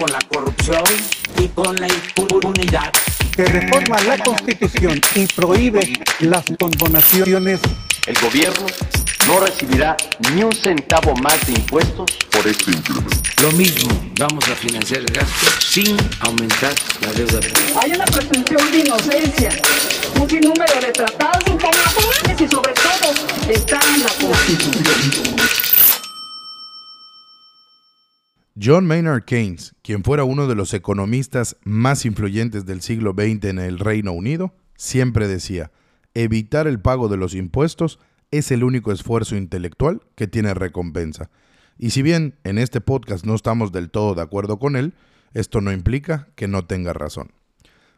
con la corrupción y con la impunidad. Que reforma la Constitución y prohíbe las condonaciones. El gobierno no recibirá ni un centavo más de impuestos por este incremento. Lo mismo, vamos a financiar el gasto sin aumentar la deuda. Hay una presunción de inocencia, un sinnúmero de tratados internacionales y sobre todo está en la Constitución. John Maynard Keynes, quien fuera uno de los economistas más influyentes del siglo XX en el Reino Unido, siempre decía, evitar el pago de los impuestos es el único esfuerzo intelectual que tiene recompensa. Y si bien en este podcast no estamos del todo de acuerdo con él, esto no implica que no tenga razón.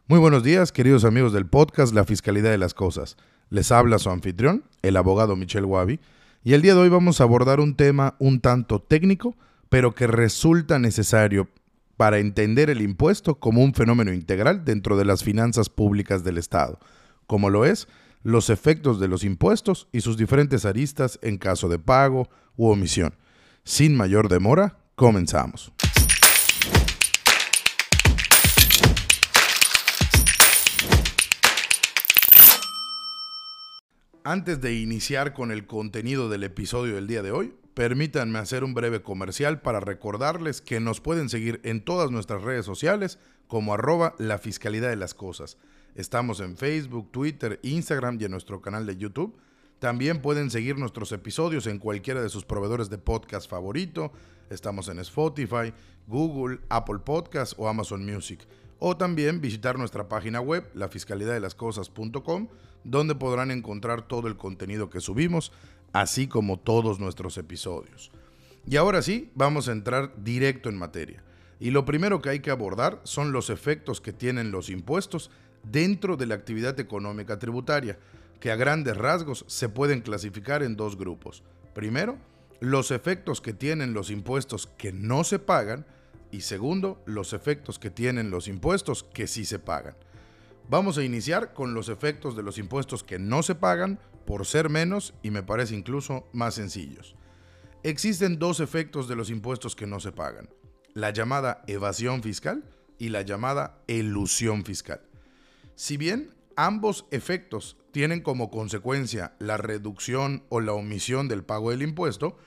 Muy buenos días, queridos amigos del podcast La Fiscalidad de las Cosas. Les habla su anfitrión, el abogado Michel Wabi, y el día de hoy vamos a abordar un tema un tanto técnico, pero que resulta necesario para entender el impuesto como un fenómeno integral dentro de las finanzas públicas del Estado, como lo es los efectos de los impuestos y sus diferentes aristas en caso de pago u omisión. Sin mayor demora, comenzamos. Antes de iniciar con el contenido del episodio del día de hoy, permítanme hacer un breve comercial para recordarles que nos pueden seguir en todas nuestras redes sociales como arroba la fiscalidad de las cosas. Estamos en Facebook, Twitter, Instagram y en nuestro canal de YouTube. También pueden seguir nuestros episodios en cualquiera de sus proveedores de podcast favorito. Estamos en Spotify, Google, Apple Podcasts o Amazon Music. O también visitar nuestra página web, lafiscalidadelascosas.com, donde podrán encontrar todo el contenido que subimos, así como todos nuestros episodios. Y ahora sí, vamos a entrar directo en materia. Y lo primero que hay que abordar son los efectos que tienen los impuestos dentro de la actividad económica tributaria que a grandes rasgos se pueden clasificar en dos grupos. Primero, los efectos que tienen los impuestos que no se pagan y segundo, los efectos que tienen los impuestos que sí se pagan. Vamos a iniciar con los efectos de los impuestos que no se pagan por ser menos y me parece incluso más sencillos. Existen dos efectos de los impuestos que no se pagan, la llamada evasión fiscal y la llamada elusión fiscal. Si bien ambos efectos tienen como consecuencia la reducción o la omisión del pago del impuesto,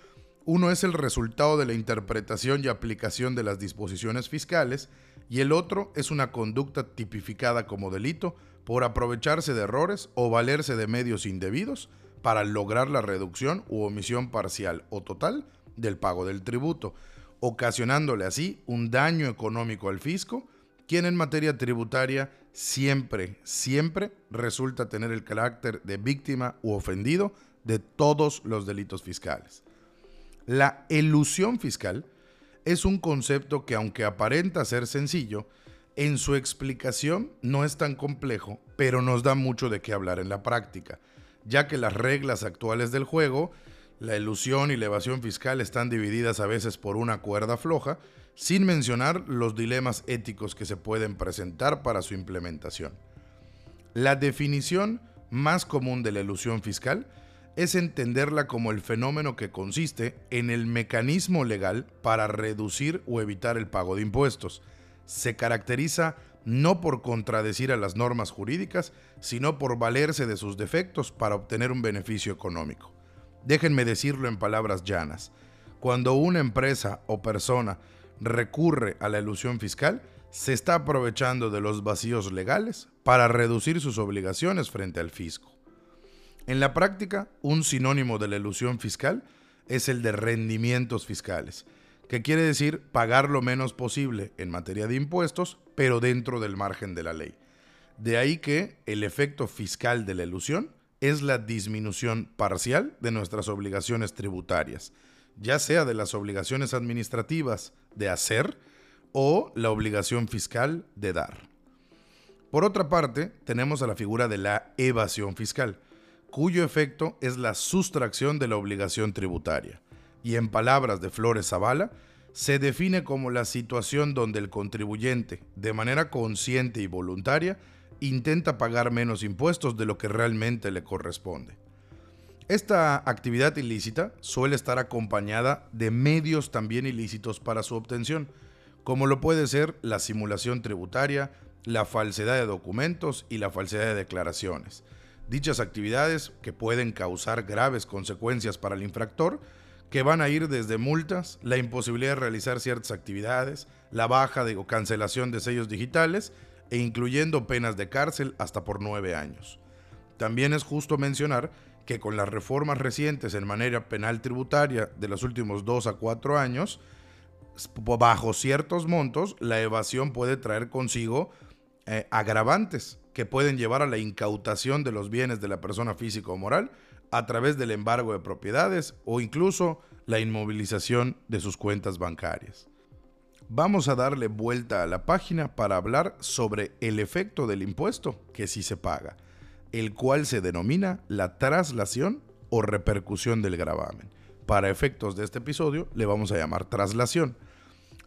uno es el resultado de la interpretación y aplicación de las disposiciones fiscales y el otro es una conducta tipificada como delito por aprovecharse de errores o valerse de medios indebidos para lograr la reducción u omisión parcial o total del pago del tributo, ocasionándole así un daño económico al fisco, quien en materia tributaria siempre, siempre resulta tener el carácter de víctima u ofendido de todos los delitos fiscales. La elusión fiscal es un concepto que aunque aparenta ser sencillo, en su explicación no es tan complejo, pero nos da mucho de qué hablar en la práctica, ya que las reglas actuales del juego, la elusión y la evasión fiscal están divididas a veces por una cuerda floja, sin mencionar los dilemas éticos que se pueden presentar para su implementación. La definición más común de la ilusión fiscal es entenderla como el fenómeno que consiste en el mecanismo legal para reducir o evitar el pago de impuestos. Se caracteriza no por contradecir a las normas jurídicas, sino por valerse de sus defectos para obtener un beneficio económico. Déjenme decirlo en palabras llanas. Cuando una empresa o persona recurre a la ilusión fiscal, se está aprovechando de los vacíos legales para reducir sus obligaciones frente al fisco. En la práctica, un sinónimo de la ilusión fiscal es el de rendimientos fiscales, que quiere decir pagar lo menos posible en materia de impuestos, pero dentro del margen de la ley. De ahí que el efecto fiscal de la ilusión es la disminución parcial de nuestras obligaciones tributarias, ya sea de las obligaciones administrativas de hacer o la obligación fiscal de dar. Por otra parte, tenemos a la figura de la evasión fiscal, cuyo efecto es la sustracción de la obligación tributaria. Y en palabras de Flores Zavala, se define como la situación donde el contribuyente, de manera consciente y voluntaria, intenta pagar menos impuestos de lo que realmente le corresponde. Esta actividad ilícita suele estar acompañada de medios también ilícitos para su obtención, como lo puede ser la simulación tributaria, la falsedad de documentos y la falsedad de declaraciones. Dichas actividades que pueden causar graves consecuencias para el infractor, que van a ir desde multas, la imposibilidad de realizar ciertas actividades, la baja de, o cancelación de sellos digitales e incluyendo penas de cárcel hasta por nueve años. También es justo mencionar que con las reformas recientes en manera penal tributaria de los últimos dos a cuatro años, bajo ciertos montos, la evasión puede traer consigo eh, agravantes que pueden llevar a la incautación de los bienes de la persona física o moral a través del embargo de propiedades o incluso la inmovilización de sus cuentas bancarias. Vamos a darle vuelta a la página para hablar sobre el efecto del impuesto que sí se paga, el cual se denomina la traslación o repercusión del gravamen. Para efectos de este episodio le vamos a llamar traslación.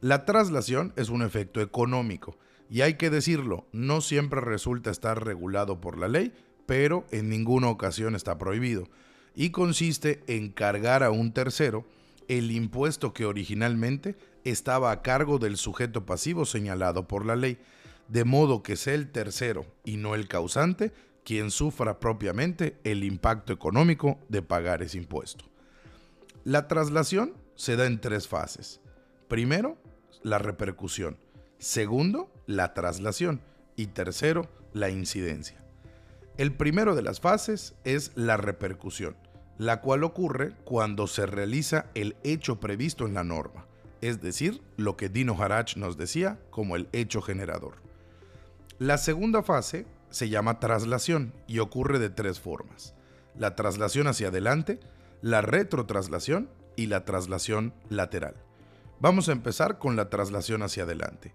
La traslación es un efecto económico y hay que decirlo, no siempre resulta estar regulado por la ley, pero en ninguna ocasión está prohibido y consiste en cargar a un tercero el impuesto que originalmente estaba a cargo del sujeto pasivo señalado por la ley, de modo que sea el tercero y no el causante quien sufra propiamente el impacto económico de pagar ese impuesto. La traslación se da en tres fases. Primero, la repercusión. Segundo, la traslación. Y tercero, la incidencia. El primero de las fases es la repercusión la cual ocurre cuando se realiza el hecho previsto en la norma, es decir, lo que Dino Harach nos decía como el hecho generador. La segunda fase se llama traslación y ocurre de tres formas. La traslación hacia adelante, la retrotraslación y la traslación lateral. Vamos a empezar con la traslación hacia adelante,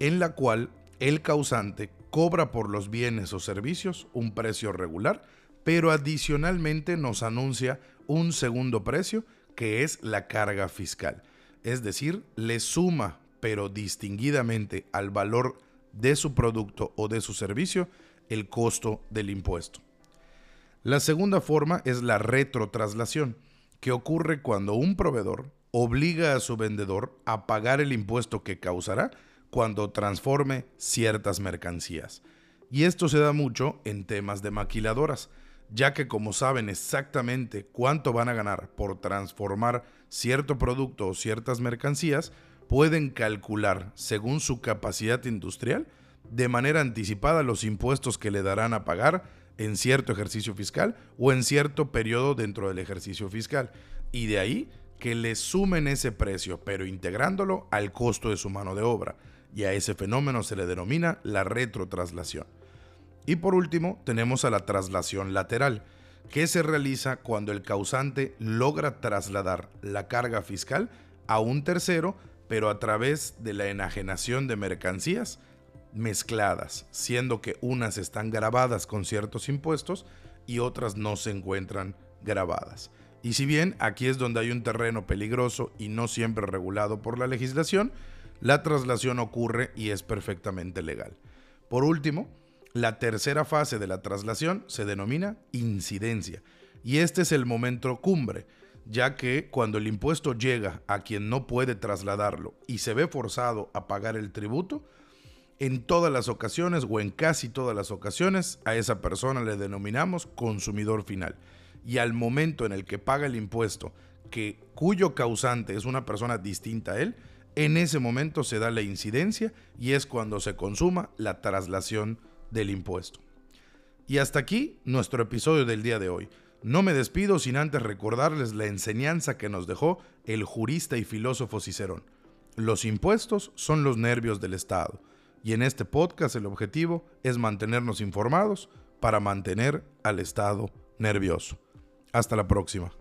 en la cual el causante cobra por los bienes o servicios un precio regular pero adicionalmente nos anuncia un segundo precio que es la carga fiscal. Es decir, le suma, pero distinguidamente al valor de su producto o de su servicio, el costo del impuesto. La segunda forma es la retrotraslación, que ocurre cuando un proveedor obliga a su vendedor a pagar el impuesto que causará cuando transforme ciertas mercancías. Y esto se da mucho en temas de maquiladoras, ya que como saben exactamente cuánto van a ganar por transformar cierto producto o ciertas mercancías, pueden calcular, según su capacidad industrial, de manera anticipada los impuestos que le darán a pagar en cierto ejercicio fiscal o en cierto periodo dentro del ejercicio fiscal. Y de ahí que le sumen ese precio, pero integrándolo al costo de su mano de obra. Y a ese fenómeno se le denomina la retrotraslación. Y por último, tenemos a la traslación lateral, que se realiza cuando el causante logra trasladar la carga fiscal a un tercero, pero a través de la enajenación de mercancías mezcladas, siendo que unas están grabadas con ciertos impuestos y otras no se encuentran grabadas. Y si bien aquí es donde hay un terreno peligroso y no siempre regulado por la legislación, la traslación ocurre y es perfectamente legal. Por último, la tercera fase de la traslación se denomina incidencia y este es el momento cumbre, ya que cuando el impuesto llega a quien no puede trasladarlo y se ve forzado a pagar el tributo, en todas las ocasiones o en casi todas las ocasiones a esa persona le denominamos consumidor final. Y al momento en el que paga el impuesto, que cuyo causante es una persona distinta a él, en ese momento se da la incidencia y es cuando se consuma la traslación del impuesto. Y hasta aquí nuestro episodio del día de hoy. No me despido sin antes recordarles la enseñanza que nos dejó el jurista y filósofo Cicerón. Los impuestos son los nervios del Estado, y en este podcast el objetivo es mantenernos informados para mantener al Estado nervioso. Hasta la próxima.